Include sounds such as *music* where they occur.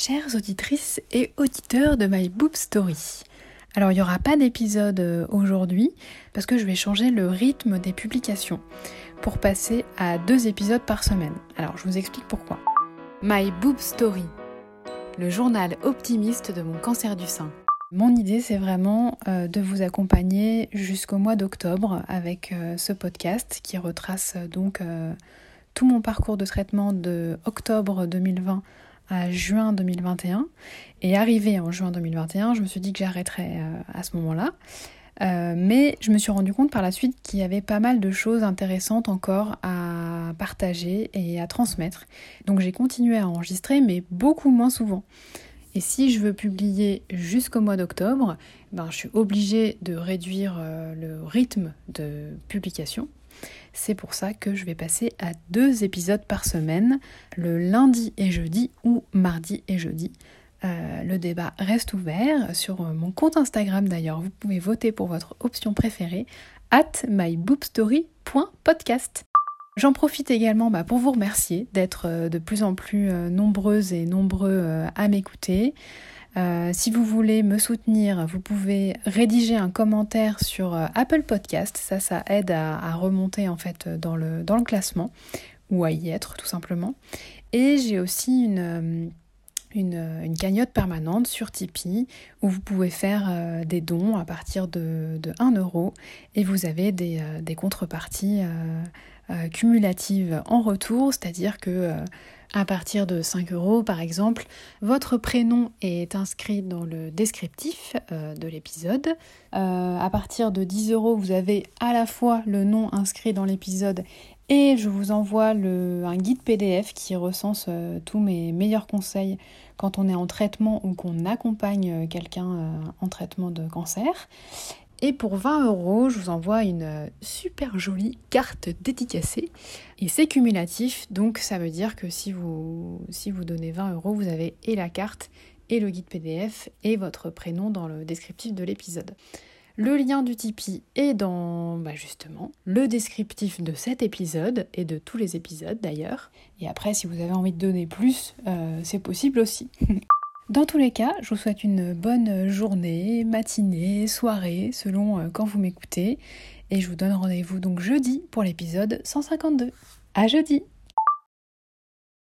Chères auditrices et auditeurs de My Boob Story. Alors il n'y aura pas d'épisode euh, aujourd'hui parce que je vais changer le rythme des publications pour passer à deux épisodes par semaine. Alors je vous explique pourquoi. My Boob Story, le journal optimiste de mon cancer du sein. Mon idée c'est vraiment euh, de vous accompagner jusqu'au mois d'octobre avec euh, ce podcast qui retrace donc tout mon parcours de traitement de octobre 2020 à juin 2021. Et arrivé en juin 2021, je me suis dit que j'arrêterais euh, à ce moment-là. Euh, mais je me suis rendu compte par la suite qu'il y avait pas mal de choses intéressantes encore à partager et à transmettre. Donc j'ai continué à enregistrer, mais beaucoup moins souvent. Et si je veux publier jusqu'au mois d'octobre, ben, je suis obligée de réduire euh, le rythme de publication. C'est pour ça que je vais passer à deux épisodes par semaine, le lundi et jeudi ou mardi et jeudi. Euh, le débat reste ouvert sur mon compte Instagram d'ailleurs. Vous pouvez voter pour votre option préférée at myboobstory.podcast. J'en profite également bah, pour vous remercier d'être euh, de plus en plus euh, nombreuses et nombreux à m'écouter. Euh, si vous voulez me soutenir, vous pouvez rédiger un commentaire sur euh, Apple Podcast. Ça, ça aide à, remonter en fait dans le, dans le classement ou à y être tout simplement. Et j'ai aussi une, euh, une, cagnotte permanente sur Tipeee où vous pouvez faire des dons à partir de, de 1 euro et vous avez des, des contreparties cumulatives en retour, c'est-à-dire que à partir de 5 euros, par exemple, votre prénom est inscrit dans le descriptif euh, de l'épisode. Euh, à partir de 10 euros, vous avez à la fois le nom inscrit dans l'épisode et je vous envoie un guide PDF qui recense euh, tous mes meilleurs conseils quand on est en traitement ou qu'on accompagne quelqu'un en traitement de cancer. Et pour 20 euros, je vous envoie une euh, super jolie carte dédicacée. Et c'est cumulatif, donc ça veut dire que si vous, donnez 20 euros, vous avez et la carte, et le guide PDF, et votre prénom dans le descriptif de l'épisode. Le lien du Tipeee est dans bah justement le descriptif de cet épisode et de tous les épisodes d'ailleurs. Et après, si vous avez envie de donner plus, euh, c'est possible aussi. *laughs* Dans tous les cas, je vous souhaite une bonne journée, matinée, soirée, selon euh, quand vous m'écoutez. Et je vous donne rendez-vous donc jeudi pour l'épisode 152. À jeudi